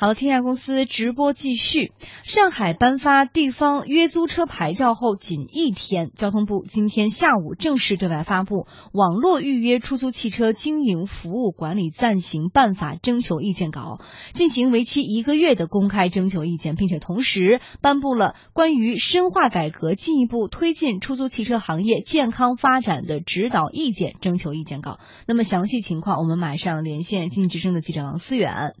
好，天下公司直播继续。上海颁发地方约租车牌照后仅一天，交通部今天下午正式对外发布《网络预约出租汽车经营服务管理暂行办法》征求意见稿，进行为期一个月的公开征求意见，并且同时颁布了关于深化改革、进一步推进出租汽车行业健康发展的指导意见征求意见稿。那么详细情况，我们马上连线经济之声的记者王思远。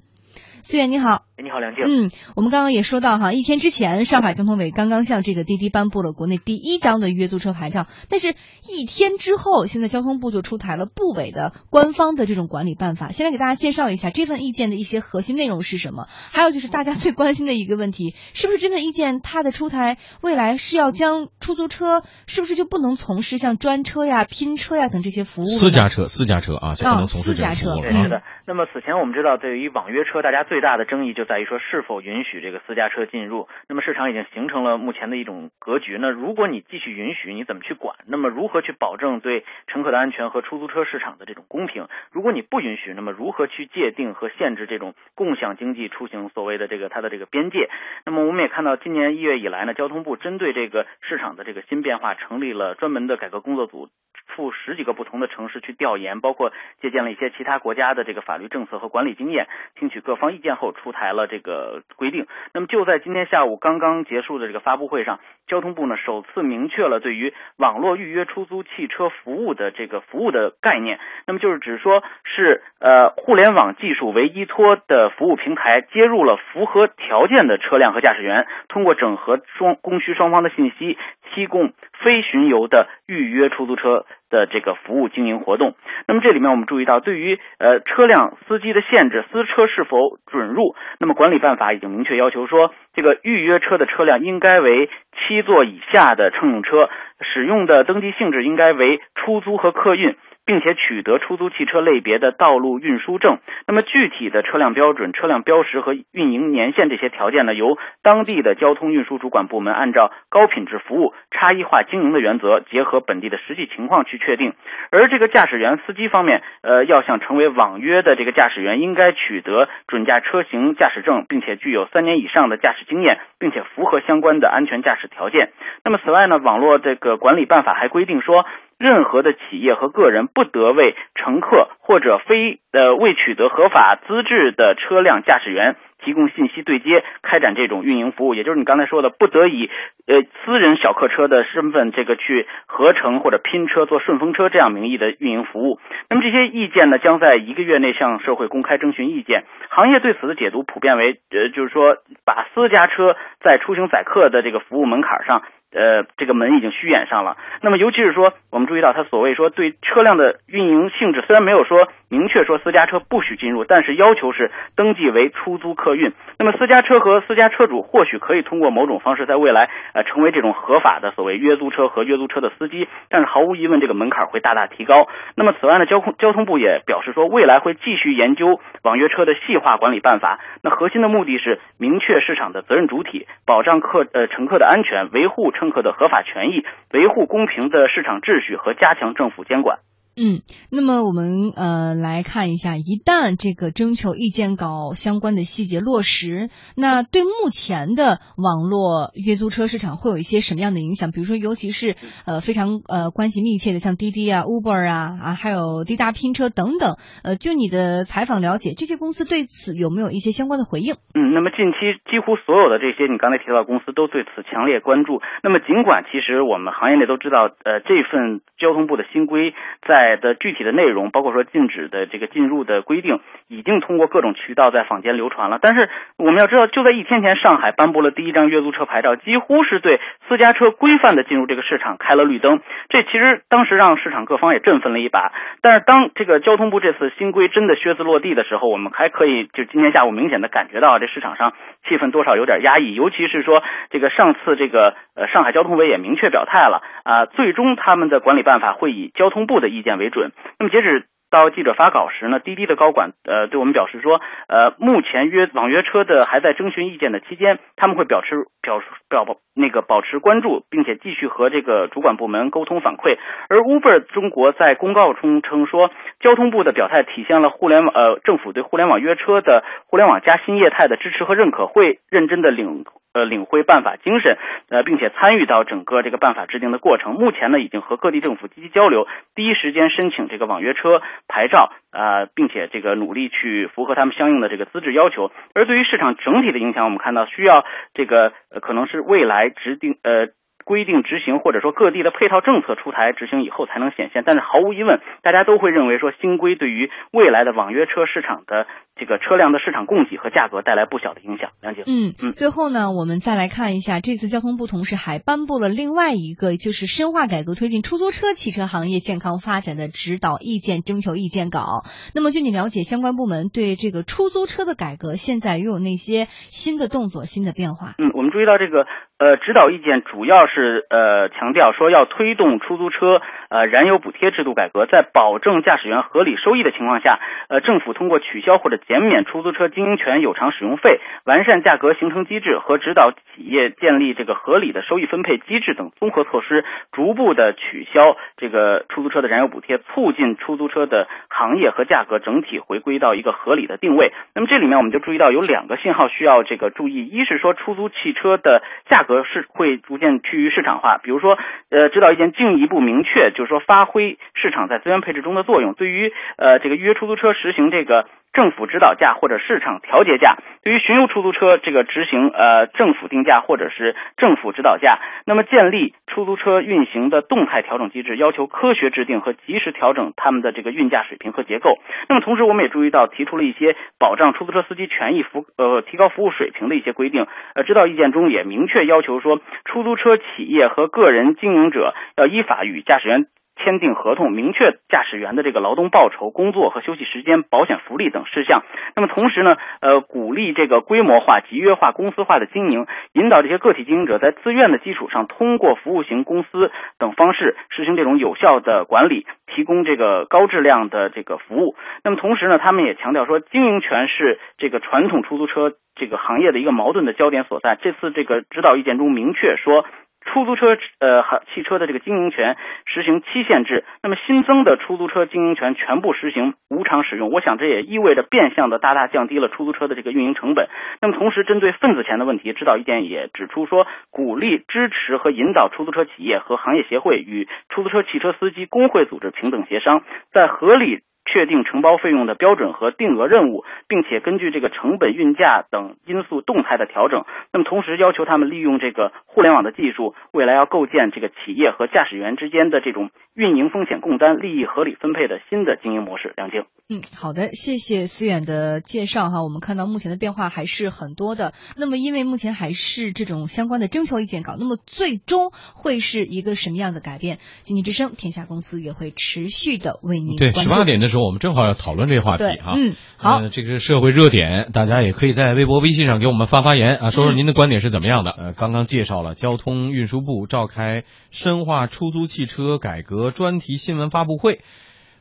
思远你好，你好梁静。嗯，我们刚刚也说到哈，一天之前，上海交通委刚刚向这个滴滴颁布了国内第一张的约租车牌照，但是一天之后，现在交通部就出台了部委的官方的这种管理办法。先来给大家介绍一下这份意见的一些核心内容是什么，还有就是大家最关心的一个问题，是不是这份意见它的出台，未来是要将出租车是不是就不能从事像专车呀、拼车呀等这些服务？私家车，私家车啊，就不能从事这种服务了。是的。那么此前我们知道，对于网约车，大家最大的争议就在于说是否允许这个私家车进入。那么市场已经形成了目前的一种格局。那如果你继续允许，你怎么去管？那么如何去保证对乘客的安全和出租车市场的这种公平？如果你不允许，那么如何去界定和限制这种共享经济出行所谓的这个它的这个边界？那么我们也看到，今年一月以来呢，交通部针对这个市场的这个新变化，成立了专门的改革工作组。赴十几个不同的城市去调研，包括借鉴了一些其他国家的这个法律政策和管理经验，听取各方意见后出台了这个规定。那么就在今天下午刚刚结束的这个发布会上，交通部呢首次明确了对于网络预约出租汽车服务的这个服务的概念。那么就是指说是呃互联网技术为依托的服务平台，接入了符合条件的车辆和驾驶员，通过整合双供需双方的信息，提供非巡游的预约出租车。的这个服务经营活动，那么这里面我们注意到，对于呃车辆司机的限制，私车是否准入，那么管理办法已经明确要求说，这个预约车的车辆应该为七座以下的乘用车，使用的登记性质应该为出租和客运。并且取得出租汽车类别的道路运输证。那么具体的车辆标准、车辆标识和运营年限这些条件呢，由当地的交通运输主管部门按照高品质服务、差异化经营的原则，结合本地的实际情况去确定。而这个驾驶员、司机方面，呃，要想成为网约的这个驾驶员，应该取得准驾车型驾驶证，并且具有三年以上的驾驶经验，并且符合相关的安全驾驶条件。那么此外呢，网络这个管理办法还规定说。任何的企业和个人不得为乘客或者非呃未取得合法资质的车辆驾驶员提供信息对接，开展这种运营服务。也就是你刚才说的，不得以呃私人小客车的身份这个去合成或者拼车做顺风车这样名义的运营服务。那么这些意见呢，将在一个月内向社会公开征询意见。行业对此的解读普遍为呃就是说把私家车在出行载客的这个服务门槛上。呃，这个门已经虚掩上了。那么，尤其是说，我们注意到他所谓说对车辆的运营性质，虽然没有说明确说私家车不许进入，但是要求是登记为出租客运。那么，私家车和私家车主或许可以通过某种方式在未来呃成为这种合法的所谓约租车和约租车的司机，但是毫无疑问，这个门槛会大大提高。那么，此外呢，交通交通部也表示说，未来会继续研究网约车的细化管理办法。那核心的目的是明确市场的责任主体，保障客呃乘客的安全，维护。乘客的合法权益，维护公平的市场秩序和加强政府监管。嗯，那么我们呃来看一下，一旦这个征求意见稿相关的细节落实，那对目前的网络约租车市场会有一些什么样的影响？比如说，尤其是呃非常呃关系密切的，像滴滴啊、Uber 啊啊，还有滴答拼车等等。呃，就你的采访了解，这些公司对此有没有一些相关的回应？嗯，那么近期几乎所有的这些你刚才提到的公司都对此强烈关注。那么尽管其实我们行业内都知道，呃，这份交通部的新规在的具体的内容，包括说禁止的这个进入的规定，已经通过各种渠道在坊间流传了。但是我们要知道，就在一天前，上海颁布了第一张约租车牌照，几乎是对私家车规范的进入这个市场开了绿灯。这其实当时让市场各方也振奋了一把。但是当这个交通部这次新规真的靴子落地的时候，我们还可以就今天下午明显的感觉到这市场上气氛多少有点压抑。尤其是说这个上次这个呃上海交通委也明确表态了啊，最终他们的管理办法会以交通部的意见。为准。那么截止到记者发稿时呢，滴滴的高管呃对我们表示说，呃，目前约网约车的还在征询意见的期间，他们会表示表表那个保持关注，并且继续和这个主管部门沟通反馈。而 Uber 中国在公告中称说，交通部的表态体现了互联网呃政府对互联网约车的互联网加新业态的支持和认可，会认真的领。呃，领会办法精神，呃，并且参与到整个这个办法制定的过程。目前呢，已经和各地政府积极交流，第一时间申请这个网约车牌照，啊，并且这个努力去符合他们相应的这个资质要求。而对于市场整体的影响，我们看到需要这个可能是未来制定呃。规定执行，或者说各地的配套政策出台执行以后才能显现。但是毫无疑问，大家都会认为说新规对于未来的网约车市场的这个车辆的市场供给和价格带来不小的影响。梁姐，嗯嗯。最后呢，我们再来看一下，这次交通部同时还颁布了另外一个，就是深化改革推进出租车汽车行业健康发展的指导意见征求意见稿。那么据你了解，相关部门对这个出租车的改革现在又有那些新的动作、新的变化？嗯，我们注意到这个。呃，指导意见主要是是呃强调说要推动出租车呃燃油补贴制度改革，在保证驾驶员合理收益的情况下，呃政府通过取消或者减免出租车经营权有偿使用费、完善价格形成机制和指导企业建立这个合理的收益分配机制等综合措施，逐步的取消这个出租车的燃油补贴，促进出租车的行业和价格整体回归到一个合理的定位。那么这里面我们就注意到有两个信号需要这个注意，一是说出租汽车的价格。是会逐渐趋于市场化，比如说，呃，指导意见进一步明确，就是说发挥市场在资源配置中的作用，对于呃这个预约出租车实行这个。政府指导价或者市场调节价，对于巡游出租车这个执行呃政府定价或者是政府指导价，那么建立出租车运行的动态调整机制，要求科学制定和及时调整他们的这个运价水平和结构。那么同时我们也注意到提出了一些保障出租车司机权益服呃提高服务水平的一些规定。呃，指导意见中也明确要求说，出租车企业和个人经营者要依法与驾驶员。签订合同，明确驾驶员的这个劳动报酬、工作和休息时间、保险福利等事项。那么同时呢，呃，鼓励这个规模化、集约化、公司化的经营，引导这些个体经营者在自愿的基础上，通过服务型公司等方式实行这种有效的管理，提供这个高质量的这个服务。那么同时呢，他们也强调说，经营权是这个传统出租车这个行业的一个矛盾的焦点所在。这次这个指导意见中明确说。出租车呃，汽车的这个经营权实行期限制，那么新增的出租车经营权全部实行无偿使用。我想这也意味着变相的大大降低了出租车的这个运营成本。那么同时，针对份子钱的问题，指导意见也指出说，鼓励支持和引导出租车企业和行业协会与出租车汽车司机工会组织平等协商，在合理。确定承包费用的标准和定额任务，并且根据这个成本、运价等因素动态的调整。那么同时要求他们利用这个互联网的技术，未来要构建这个企业和驾驶员之间的这种运营风险共担、利益合理分配的新的经营模式。梁静，嗯，好的，谢谢思远的介绍哈。我们看到目前的变化还是很多的。那么因为目前还是这种相关的征求意见稿，那么最终会是一个什么样的改变？经济之声天下公司也会持续的为您对十八点的时候。我们正好要讨论这个话题哈，嗯，好，这个社会热点，大家也可以在微博、微信上给我们发发言啊，说说您的观点是怎么样的。呃，刚刚介绍了交通运输部召开深化出租汽车改革专题新闻发布会，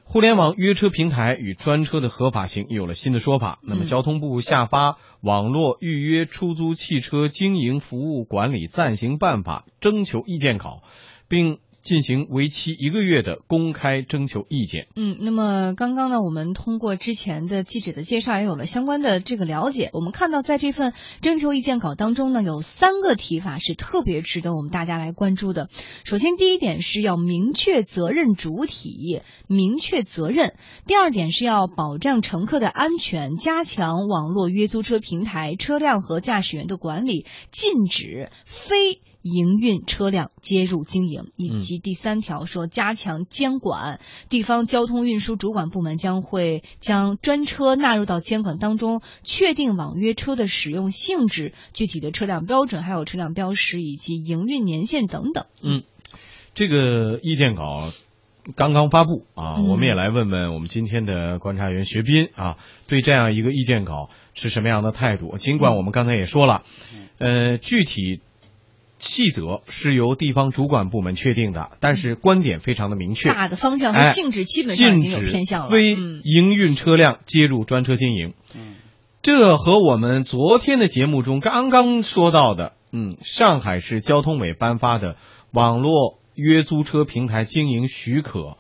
互联网约车平台与专车的合法性有了新的说法。那么，交通部下发《网络预约出租汽车经营服务管理暂行办法》征求意见稿，并。进行为期一个月的公开征求意见。嗯，那么刚刚呢，我们通过之前的记者的介绍，也有了相关的这个了解。我们看到，在这份征求意见稿当中呢，有三个提法是特别值得我们大家来关注的。首先，第一点是要明确责任主体，明确责任；第二点是要保障乘客的安全，加强网络约租车平台车辆和驾驶员的管理，禁止非。营运车辆接入经营，以及第三条说加强监管，地方交通运输主管部门将会将专车纳入到监管当中，确定网约车的使用性质、具体的车辆标准、还有车辆标识以及营运年限等等。嗯，这个意见稿刚刚发布啊，我们也来问问我们今天的观察员学斌啊，对这样一个意见稿是什么样的态度？尽管我们刚才也说了，呃，具体。细则是由地方主管部门确定的，但是观点非常的明确，大的方向和性质基本上已经有偏向了。非营运车辆接入专车经营，这和我们昨天的节目中刚刚说到的，嗯，上海市交通委颁发的网络约租车平台经营许可，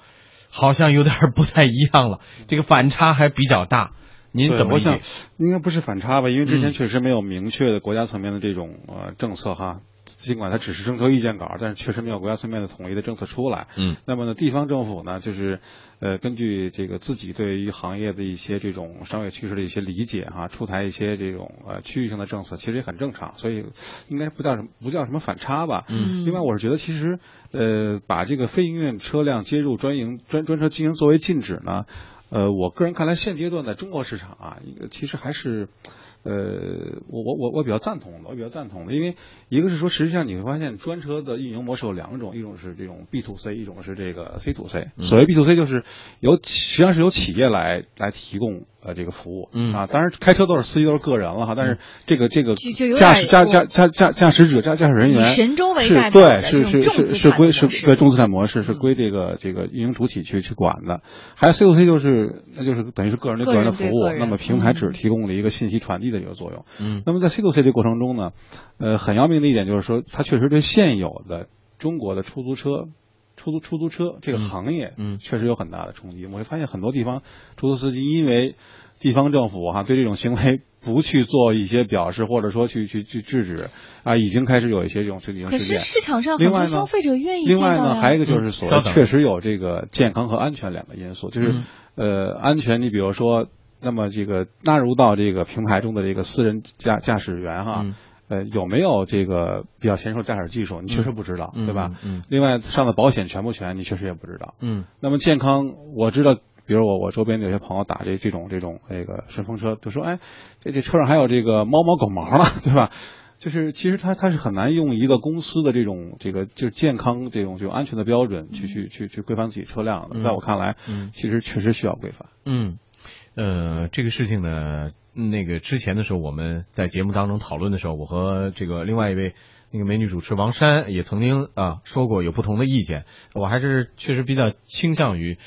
好像有点不太一样了，这个反差还比较大。您怎么理解？应该不是反差吧？因为之前确实没有明确的国家层面的这种呃政策哈。尽管它只是征求意见稿，但是确实没有国家层面的统一的政策出来。嗯，那么呢，地方政府呢，就是呃，根据这个自己对于行业的一些这种商业趋势的一些理解哈，出台一些这种呃区域性的政策，其实也很正常。所以应该不叫什么不叫什么反差吧。嗯。另外，我是觉得其实呃，把这个非营运车辆接入专营专专车经营作为禁止呢，呃，我个人看来现阶段在中国市场啊，一个其实还是。呃，我我我我比较赞同的，我比较赞同的，因为一个是说，实际上你会发现专车的运营模式有两种，一种是这种 B to C，一种是这个 C to C。所谓 B to C 就是由实际上是由企业来来提供呃这个服务，嗯。啊，当然开车都是司机都是个人了哈，但是这个这个驾驾驶驾驾驾驾驾驶者驾驾驶人员神州为代表对是是是是归是对重资产模式是归这个这个运营主体去去管的，还有 C to C 就是那就是等于是个人对个人的服务，那么平台只提供了一个信息传递的一个作用。嗯，那么在 C to C 这过程中呢，呃，很要命的一点就是说，它确实对现有的中国的出租车、出租出租车这个行业，嗯，确实有很大的冲击。我会发现很多地方出租司机因为地方政府哈对这种行为不去做一些表示，或者说去去去制止啊，已经开始有一些这种事件。可是市场上很多消费者愿意另外呢，还有一个就是所谓确实有这个健康和安全两个因素，就是呃安全，你比如说。那么这个纳入到这个平台中的这个私人驾驾驶员哈，呃有没有这个比较娴熟驾驶技术，你确实不知道，对吧？嗯。另外上的保险全不全，你确实也不知道。嗯。那么健康，我知道，比如我我周边有些朋友打这这种这种那个顺风车，就说哎，这这车上还有这个猫毛狗毛了，对吧？就是其实它它是很难用一个公司的这种这个就是健康这种就安全的标准去去去去规范自己车辆的，在我看来，嗯，其实确实需要规范。嗯。呃，这个事情呢，那个之前的时候我们在节目当中讨论的时候，我和这个另外一位那个美女主持王珊也曾经啊说过有不同的意见。我还是确实比较倾向于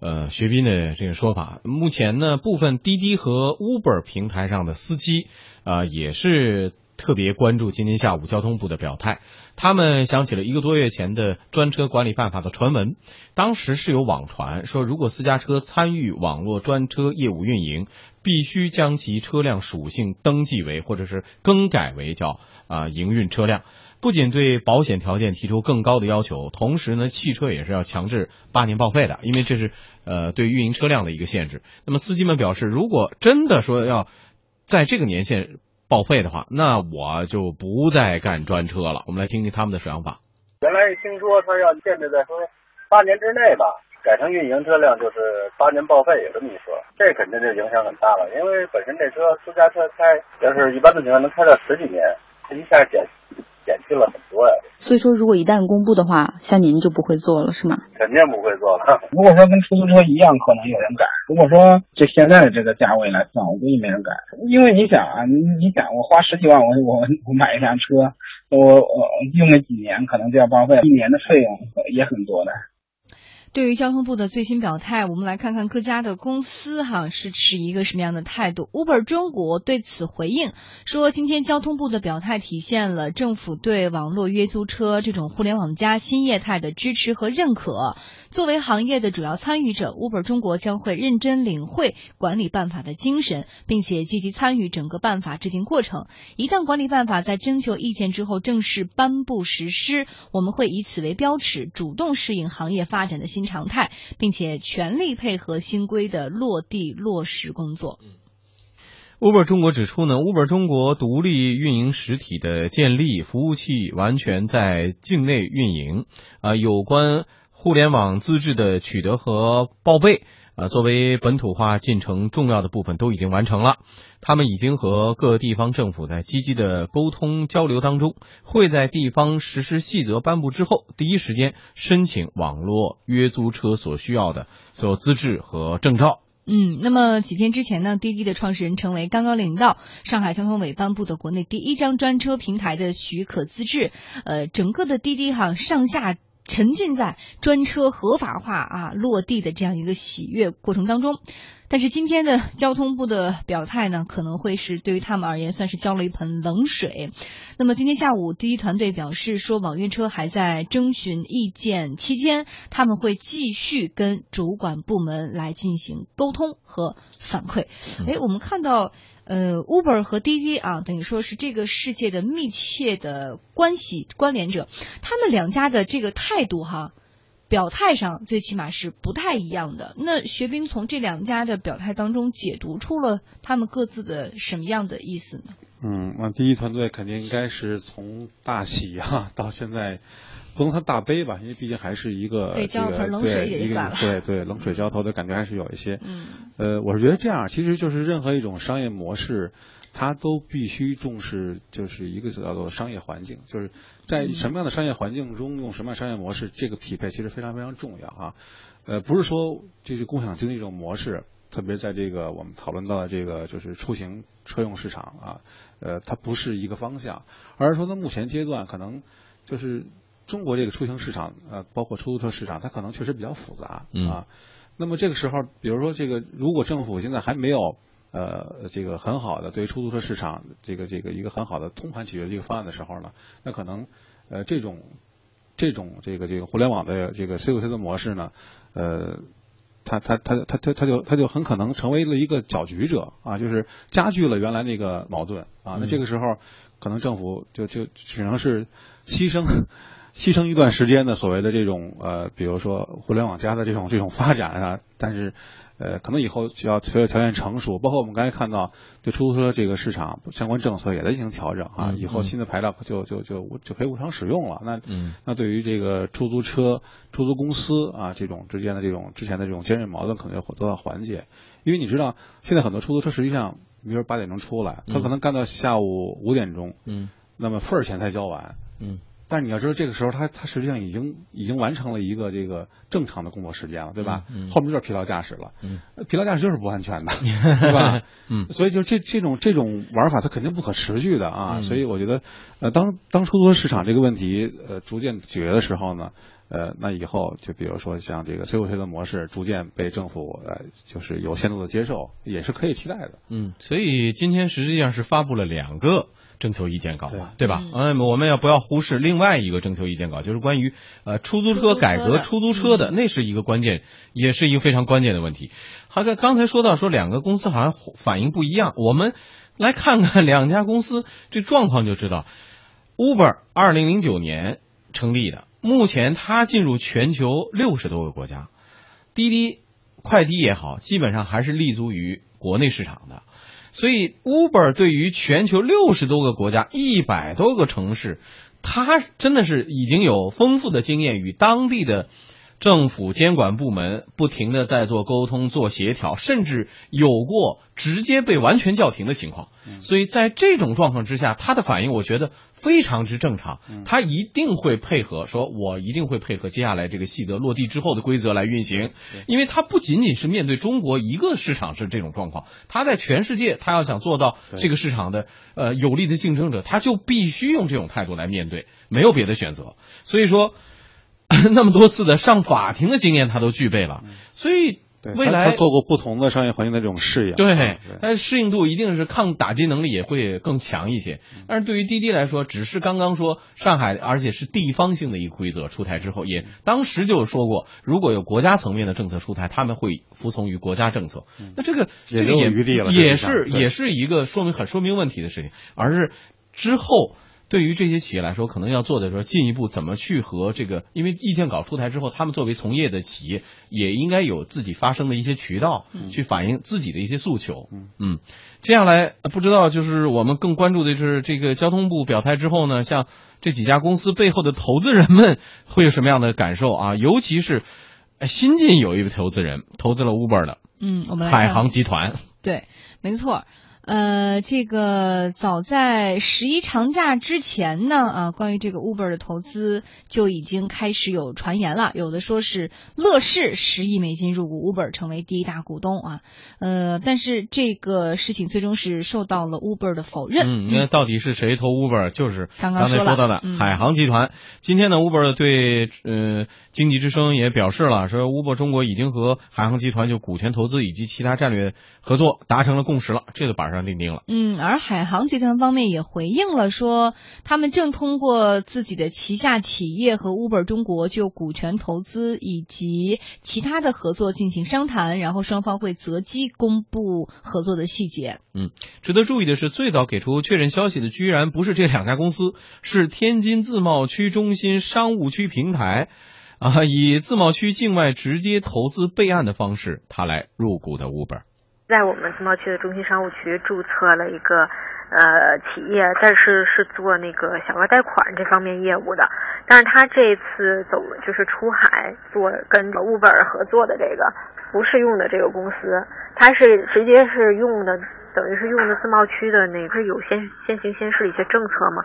呃学斌的这个说法。目前呢，部分滴滴和 Uber 平台上的司机啊也是特别关注今天下午交通部的表态。他们想起了一个多月前的专车管理办法的传闻，当时是有网传说，如果私家车参与网络专车业务运营，必须将其车辆属性登记为或者是更改为叫啊营运车辆，不仅对保险条件提出更高的要求，同时呢，汽车也是要强制八年报废的，因为这是呃对运营车辆的一个限制。那么司机们表示，如果真的说要在这个年限。报废的话，那我就不再干专车了。我们来听听他们的想法。原来听说他要限制在说八年之内吧，改成运营车辆就是八年报废，也这么一说。这肯定就影响很大了，因为本身这车私家车开，要是一般的情况能开到十几年，这一下减减去了很多呀。所以说，如果一旦公布的话，像您就不会做了，是吗？肯定不会做了。如果说跟出租车一样，可能有人改。如果说就现在的这个价位来算，我估计没人改。因为你想啊，你你想，我花十几万，我我我买一辆车，我我用个几年，可能就要报废，一年的费用也很多的。对于交通部的最新表态，我们来看看各家的公司哈是持一个什么样的态度。Uber 中国对此回应说，今天交通部的表态体现了政府对网络约租车这种互联网加新业态的支持和认可。作为行业的主要参与者，Uber 中国将会认真领会管理办法的精神，并且积极参与整个办法制定过程。一旦管理办法在征求意见之后正式颁布实施，我们会以此为标尺，主动适应行业发展的新常态，并且全力配合新规的落地落实工作。Uber 中国指出呢，Uber 中国独立运营实体的建立，服务器完全在境内运营，啊，有关。互联网资质的取得和报备，啊，作为本土化进程重要的部分都已经完成了。他们已经和各地方政府在积极的沟通交流当中，会在地方实施细则颁布之后，第一时间申请网络约租车所需要的所有资质和证照。嗯，那么几天之前呢，滴滴的创始人成为刚刚领到上海交通委颁布的国内第一张专车平台的许可资质，呃，整个的滴滴哈上下。沉浸在专车合法化啊落地的这样一个喜悦过程当中，但是今天的交通部的表态呢，可能会是对于他们而言算是浇了一盆冷水。那么今天下午，第一团队表示说，网约车还在征询意见期间，他们会继续跟主管部门来进行沟通和反馈。哎，我们看到。呃，Uber 和滴滴啊，等于说是这个世界的密切的关系关联者，他们两家的这个态度哈，表态上最起码是不太一样的。那学兵从这两家的表态当中解读出了他们各自的什么样的意思呢？嗯，那第一团队肯定应该是从大喜哈 到现在。不能说大悲吧，因为毕竟还是一个这个对对对冷水浇头的感觉还是有一些。嗯，呃，我是觉得这样，其实就是任何一种商业模式，它都必须重视，就是一个叫做商业环境，就是在什么样的商业环境中用什么样商业模式，这个匹配其实非常非常重要啊。呃，不是说这是共享经济这种模式，特别在这个我们讨论到的这个就是出行车用市场啊，呃，它不是一个方向，而是说呢，目前阶段可能就是。中国这个出行市场，呃，包括出租车市场，它可能确实比较复杂啊。那么这个时候，比如说这个，如果政府现在还没有呃这个很好的对出租车市场这个这个一个很好的通盘解决的一个方案的时候呢，那可能呃这种这种这个这个互联网的这个 C to C 的模式呢，呃，它它它它它它就它就很可能成为了一个搅局者啊，就是加剧了原来那个矛盾啊。那这个时候，可能政府就就只能是牺牲。牺牲一段时间的所谓的这种呃，比如说互联网加的这种这种发展啊，但是呃，可能以后需要随着条件成熟，包括我们刚才看到对出租车这个市场相关政策也在进行调整啊，以后新的牌照就就就就可以无偿使用了。那那对于这个出租车出租公司啊这种之间的这种之前的这种尖锐矛盾可能要得到缓解，因为你知道现在很多出租车实际上，比如说八点钟出来，他可能干到下午五点钟，嗯，那么份儿钱才交完，嗯。但是你要知道，这个时候他他实际上已经已经完成了一个这个正常的工作时间了，对吧？嗯。后面就是疲劳驾驶了。嗯。疲劳驾驶就是不安全的，对吧？嗯。所以就这这种这种玩法，它肯定不可持续的啊。嗯。所以我觉得，呃，当当出租车市场这个问题呃逐渐解决的时候呢，呃，那以后就比如说像这个 C O C 的模式逐渐被政府呃就是有限度的接受，也是可以期待的。嗯。所以今天实际上是发布了两个。征求意见稿嘛，对吧？嗯，我们要不要忽视另外一个征求意见稿，就是关于呃出租车改革出租车的，那是一个关键，也是一个非常关键的问题。好，刚刚才说到说两个公司好像反应不一样，我们来看看两家公司这状况就知道。Uber 二零零九年成立的，目前它进入全球六十多个国家，滴滴快滴也好，基本上还是立足于国内市场的。所以，Uber 对于全球六十多个国家、一百多个城市，它真的是已经有丰富的经验，与当地的政府监管部门不停的在做沟通、做协调，甚至有过直接被完全叫停的情况。所以在这种状况之下，他的反应，我觉得。非常之正常，他一定会配合，说我一定会配合接下来这个细则落地之后的规则来运行，因为他不仅仅是面对中国一个市场是这种状况，他在全世界，他要想做到这个市场的呃有力的竞争者，他就必须用这种态度来面对，没有别的选择。所以说，那么多次的上法庭的经验他都具备了，所以。未来做过不同的商业环境的这种适应，对，但适应度一定是抗打击能力也会更强一些。但是对于滴滴来说，只是刚刚说上海，而且是地方性的一个规则出台之后，也当时就说过，如果有国家层面的政策出台，他们会服从于国家政策。那这个这个也也是也是一个说明很说明问题的事情，而是之后。对于这些企业来说，可能要做的说进一步怎么去和这个，因为意见稿出台之后，他们作为从业的企业，也应该有自己发声的一些渠道，去反映自己的一些诉求。嗯，接下来不知道就是我们更关注的是这个交通部表态之后呢，像这几家公司背后的投资人们会有什么样的感受啊？尤其是新晋有一位投资人投资了 Uber 的，嗯，我们海航集团，对，没错。呃，这个早在十一长假之前呢，啊，关于这个 Uber 的投资就已经开始有传言了，有的说是乐视十亿美金入股 Uber，成为第一大股东啊，呃，但是这个事情最终是受到了 Uber 的否认。嗯，那到底是谁投 Uber，就是刚刚才说到的嗯海航集团。今天呢，Uber 对呃经济之声也表示了，说 Uber 中国已经和海航集团就股权投资以及其他战略合作达成了共识了，这个板上钉钉了。嗯，而海航集团方面也回应了说，他们正通过自己的旗下企业和 Uber 中国就股权投资以及其他的合作进行商谈，然后双方会择机公布合作的细节。嗯，值得注意的是，最早给出确认消息的居然不是这两家公司，是天津自贸区中心商务区平台，啊，以自贸区境外直接投资备案的方式，他来入股的 Uber。在我们自贸区的中心商务区注册了一个呃企业，但是是做那个小额贷款这方面业务的。但是他这次走就是出海做跟 Uber 合作的这个不是用的这个公司，他是直接是用的。等于是用的自贸区的那个有先先行先试一些政策嘛，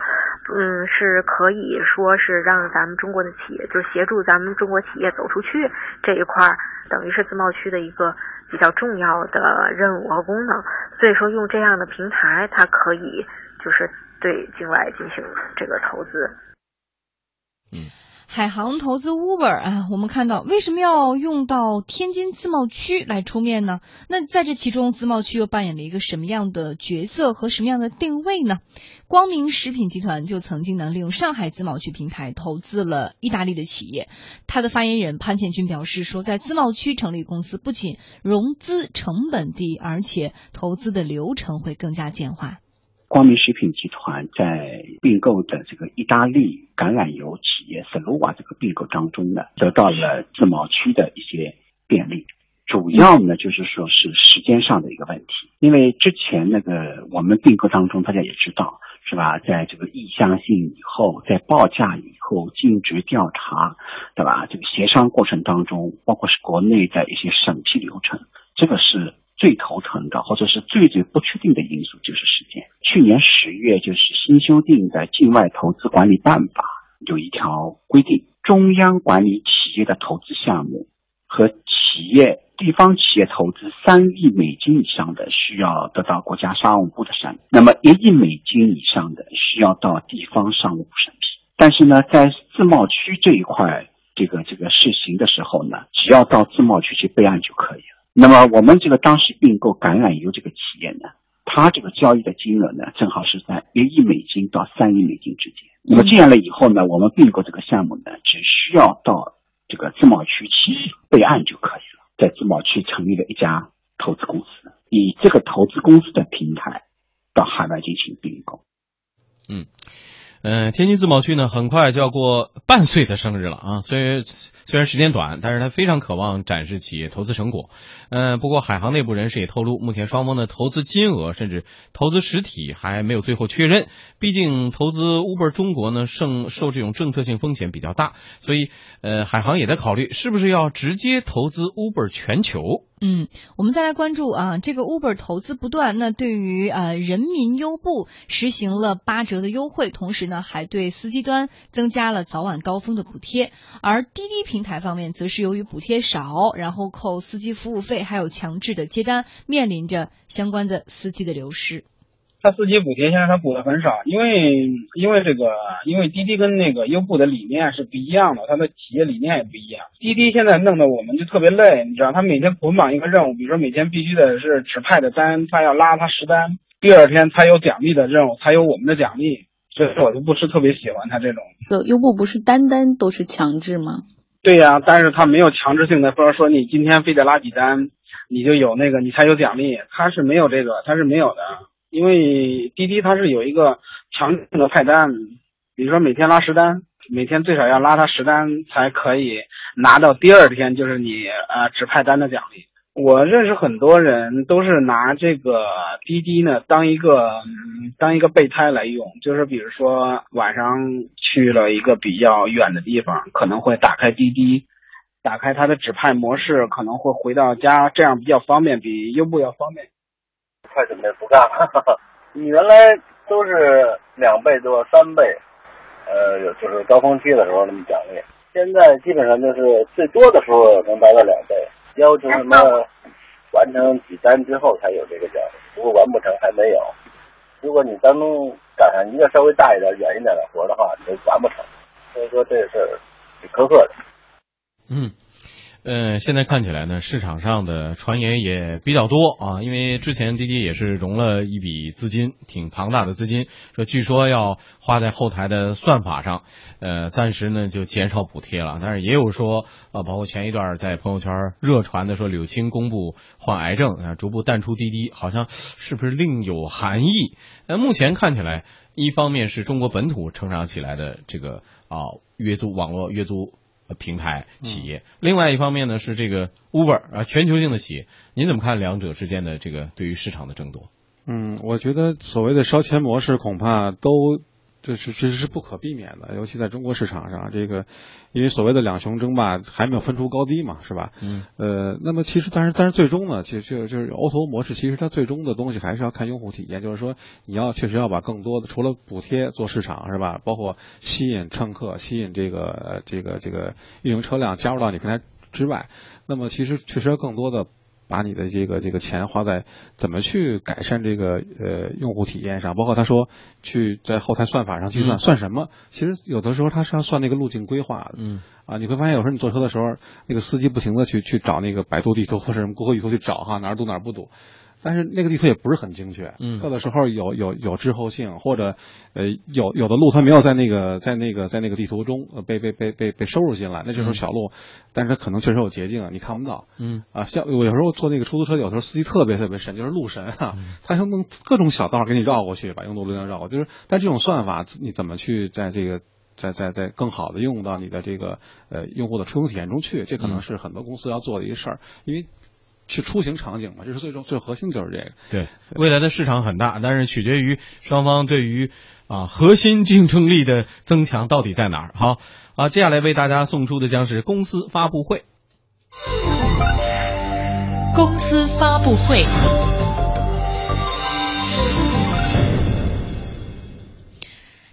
嗯，是可以说是让咱们中国的企业，就是协助咱们中国企业走出去这一块，等于是自贸区的一个比较重要的任务和功能。所以说用这样的平台，它可以就是对境外进行这个投资。嗯。海航投资 Uber 啊，我们看到为什么要用到天津自贸区来出面呢？那在这其中，自贸区又扮演了一个什么样的角色和什么样的定位呢？光明食品集团就曾经呢利用上海自贸区平台投资了意大利的企业。他的发言人潘建军表示说，在自贸区成立公司不仅融资成本低，而且投资的流程会更加简化。光明食品集团在并购的这个意大利橄榄油企业 s 鲁瓦这个并购当中呢，得到了自贸区的一些便利。主要呢就是说是时间上的一个问题，因为之前那个我们并购当中，大家也知道是吧？在这个意向性以后，在报价以后，尽职调查，对吧？这个协商过程当中，包括是国内的一些审批流程，这个是。最头疼的，或者是最最不确定的因素就是时间。去年十月，就是新修订的《境外投资管理办法》有一条规定，中央管理企业的投资项目和企业地方企业投资三亿美金以上的，需要得到国家商务部的审批；那么一亿美金以上的，需要到地方商务部审批。但是呢，在自贸区这一块，这个这个试行的时候呢，只要到自贸区去备案就可以了。那么我们这个当时并购橄榄油这个企业呢，它这个交易的金额呢，正好是在一亿美金到三亿美金之间。那么这样了以后呢，我们并购这个项目呢，只需要到这个自贸区去备案就可以了，在自贸区成立了一家投资公司，以这个投资公司的平台到海外进行并购。嗯。嗯、天津自贸区呢，很快就要过半岁的生日了啊！虽然虽然时间短，但是他非常渴望展示企业投资成果。嗯、不过海航内部人士也透露，目前双方的投资金额甚至投资实体还没有最后确认。毕竟投资 Uber 中国呢，受受这种政策性风险比较大，所以呃，海航也在考虑是不是要直接投资 Uber 全球。嗯，我们再来关注啊，这个 Uber 投资不断，那对于呃人民优步实行了八折的优惠，同时呢还对司机端增加了早晚高峰的补贴，而滴滴平台方面则是由于补贴少，然后扣司机服务费，还有强制的接单，面临着相关的司机的流失。他司机补贴现在他补的很少，因为因为这个因为滴滴跟那个优步的理念是不一样的，它的企业理念也不一样。滴滴现在弄得我们就特别累，你知道，他每天捆绑一个任务，比如说每天必须得是指派的单，他要拉他十单，第二天才有奖励的任务，才有我们的奖励，所以我就不是特别喜欢他这种。这优步不是单单都是强制吗？对呀、但是他没有强制性的，或者说你今天非得拉几单，你就有那个你才有奖励，他是没有这个，他是没有的。因为滴滴它是有一个强制的派单，比如说每天拉十单，每天最少要拉他十单才可以拿到第二天就是你呃指派单的奖励。我认识很多人都是拿这个滴滴呢当一个当一个备胎来用，就是比如说晚上去了一个比较远的地方，可能会打开滴滴，打开它的指派模式，可能会回到家，这样比较方便，比优步要方便。快准备不干了。你原来都是两倍多、三倍，呃，就是高峰期的时候那么奖励，现在基本上就是最多的时候能达到两倍，要求什么完成几单之后才有这个奖，如果完不成还没有。如果你当中赶上一个稍微大一点、远一点的活的话，你就完不成。所以说这事儿挺苛刻的。嗯。呃，现在看起来呢，市场上的传言也比较多啊，因为之前滴滴也是融了一笔资金，挺庞大的资金，说据说要花在后台的算法上，呃，暂时呢就减少补贴了。但是也有说啊，包括前一段在朋友圈热传的说柳青公布患癌症啊，逐步淡出滴滴，好像是不是另有含义？那目前看起来，一方面是中国本土成长起来的这个啊月租网络月租。平台企业，另外一方面呢是这个 Uber 啊，全球性的企业，您怎么看两者之间的这个对于市场的争夺？嗯，我觉得所谓的烧钱模式恐怕都。这是这是不可避免的，尤其在中国市场上，这个因为所谓的两雄争霸还没有分出高低嘛，是吧？嗯。呃，那么其实，但是但是最终呢，其实就就是 O2O 模式，其实它最终的东西还是要看用户体验，就是说你要确实要把更多的除了补贴做市场是吧？包括吸引乘客、吸引这个这个这个运营车辆加入到你平台之外，那么其实确实要更多的。把你的这个这个钱花在怎么去改善这个呃用户体验上，包括他说去在后台算法上计算算什么？其实有的时候他是要算那个路径规划的。嗯啊，你会发现有时候你坐车的时候，那个司机不停的去去找那个百度地图或者什么谷歌地图去找哈哪儿堵哪儿不堵。但是那个地图也不是很精确，嗯，有的时候有有有滞后性，或者呃有有的路它没有在那个在那个在那个地图中被被被被被收入进来，那就是小路，但是它可能确实有捷径，你看不到，嗯。啊，像我有时候坐那个出租车，有时候司机特别特别神，就是路神啊，他就弄各种小道给你绕过去，把拥堵路段绕过，就是但这种算法你怎么去在这个在在在更好的用到你的这个呃用户的出行体验中去，这可能是很多公司要做的一个事儿，因为。去出行场景嘛，这是最终最核心就是这个。对，未来的市场很大，但是取决于双方对于啊核心竞争力的增强到底在哪儿。好啊，接下来为大家送出的将是公司发布会。公司发布会。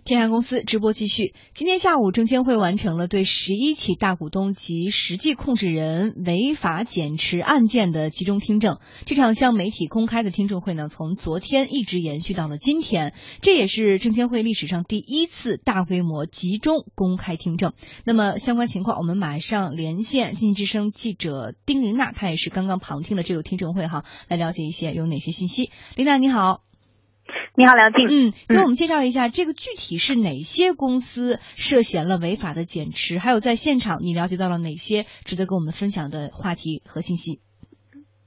天下公司直播继续。今天下午，证监会完成了对十一起大股东及实际控制人违法减持案件的集中听证。这场向媒体公开的听证会呢，从昨天一直延续到了今天。这也是证监会历史上第一次大规模集中公开听证。那么相关情况，我们马上连线经济之声记者丁玲娜，她也是刚刚旁听了这个听证会哈，来了解一些有哪些信息。琳娜你好。你好，梁静。嗯，给我们介绍一下，这个具体是哪些公司涉嫌了违法的减持？还有在现场你了解到了哪些值得跟我们分享的话题和信息？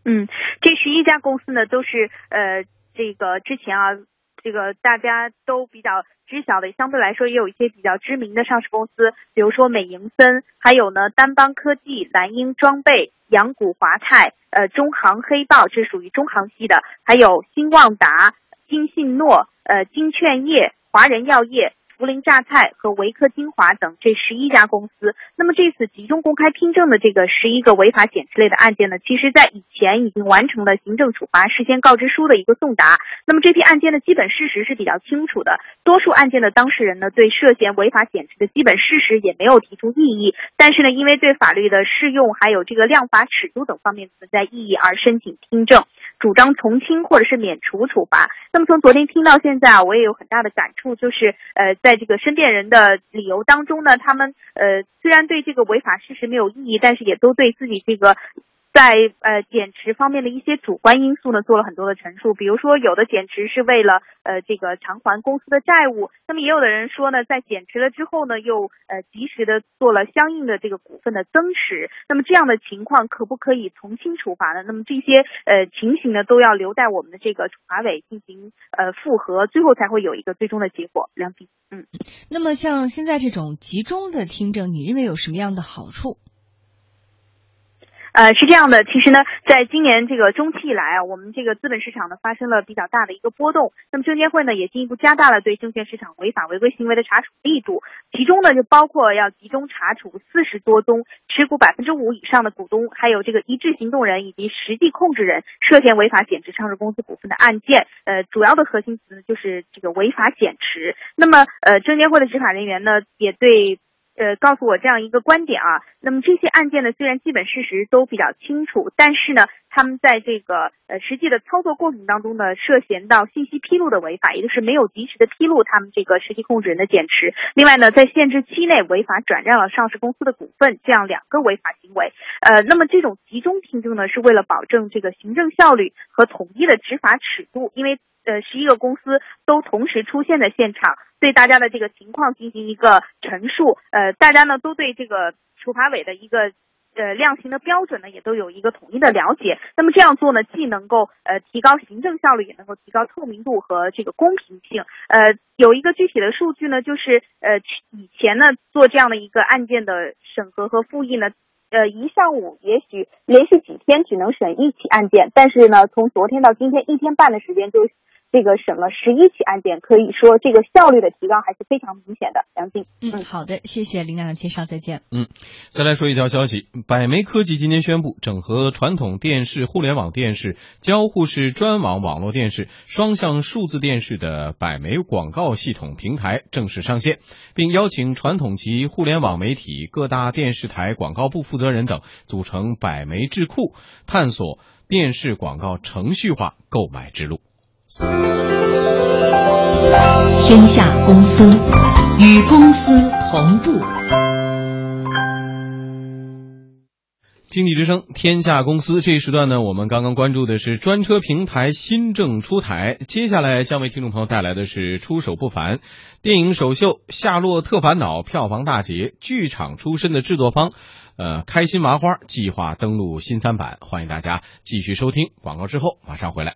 嗯，这十一家公司呢，都是呃，这个之前啊，这个大家都比较知晓的，相对来说也有一些比较知名的上市公司，比如说美盈森，还有呢丹邦科技、蓝鹰装备、阳谷华泰、呃中航黑豹，这属于中航系的，还有新旺达。金信诺、呃金券业、华人药业、涪陵榨菜和维克精华等这十一家公司。那么这次集中公开听证的这个十一个违法减持类的案件呢，其实在以前已经完成了行政处罚事先告知书的一个送达。那么这批案件的基本事实是比较清楚的，多数案件的当事人呢对涉嫌违法减持的基本事实也没有提出异议，但是呢因为对法律的适用还有这个量罚尺度等方面存在异议而申请听证。主张从轻或者是免除处罚。那么从昨天听到现在啊，我也有很大的感触，就是呃，在这个申辩人的理由当中呢，他们呃虽然对这个违法事实没有异议，但是也都对自己这个。在呃减持方面的一些主观因素呢，做了很多的陈述。比如说，有的减持是为了呃这个偿还公司的债务，那么也有的人说呢，在减持了之后呢，又呃及时的做了相应的这个股份的增持。那么这样的情况可不可以从轻处罚呢？那么这些呃情形呢，都要留待我们的这个处罚委进行呃复核，最后才会有一个最终的结果。梁斌，嗯，那么像现在这种集中的听证，你认为有什么样的好处？呃，是这样的，其实呢，在今年这个中期以来啊，我们这个资本市场呢发生了比较大的一个波动。那么证监会呢也进一步加大了对证券市场违法违规行为的查处力度，其中呢就包括要集中查处四十多宗持股百分之五以上的股东，还有这个一致行动人以及实际控制人涉嫌违法减持上市公司股份的案件。呃，主要的核心词就是这个违法减持。那么呃，证监会的执法人员呢也对。呃，告诉我这样一个观点啊。那么这些案件呢，虽然基本事实都比较清楚，但是呢，他们在这个呃实际的操作过程当中呢，涉嫌到信息披露的违法，也就是没有及时的披露他们这个实际控制人的减持。另外呢，在限制期内违法转让了上市公司的股份，这样两个违法行为。呃，那么这种集中听证呢，是为了保证这个行政效率和统一的执法尺度，因为。呃，十一个公司都同时出现在现场，对大家的这个情况进行一个陈述。呃，大家呢都对这个处罚委的一个呃量刑的标准呢，也都有一个统一的了解。那么这样做呢，既能够呃提高行政效率，也能够提高透明度和这个公平性。呃，有一个具体的数据呢，就是呃以前呢做这样的一个案件的审核和复议呢。呃，一上午也许连续几天只能审一起案件，但是呢，从昨天到今天一天半的时间就。这个审了十一起案件，可以说这个效率的提高还是非常明显的。梁静，嗯，好的，谢谢林亮的介绍，再见。嗯，再来说一条消息，百媒科技今天宣布，整合传统电视、互联网电视、交互式专网网络电视、双向数字电视的百媒广告系统平台正式上线，并邀请传统及互联网媒体、各大电视台广告部负责人等组成百媒智库，探索电视广告程序化购买之路。天下公司与公司同步。经济之声，天下公司。这一时段呢，我们刚刚关注的是专车平台新政出台，接下来将为听众朋友带来的是出手不凡。电影首秀《夏洛特烦恼》票房大捷，剧场出身的制作方，呃，开心麻花计划登陆新三板，欢迎大家继续收听。广告之后马上回来。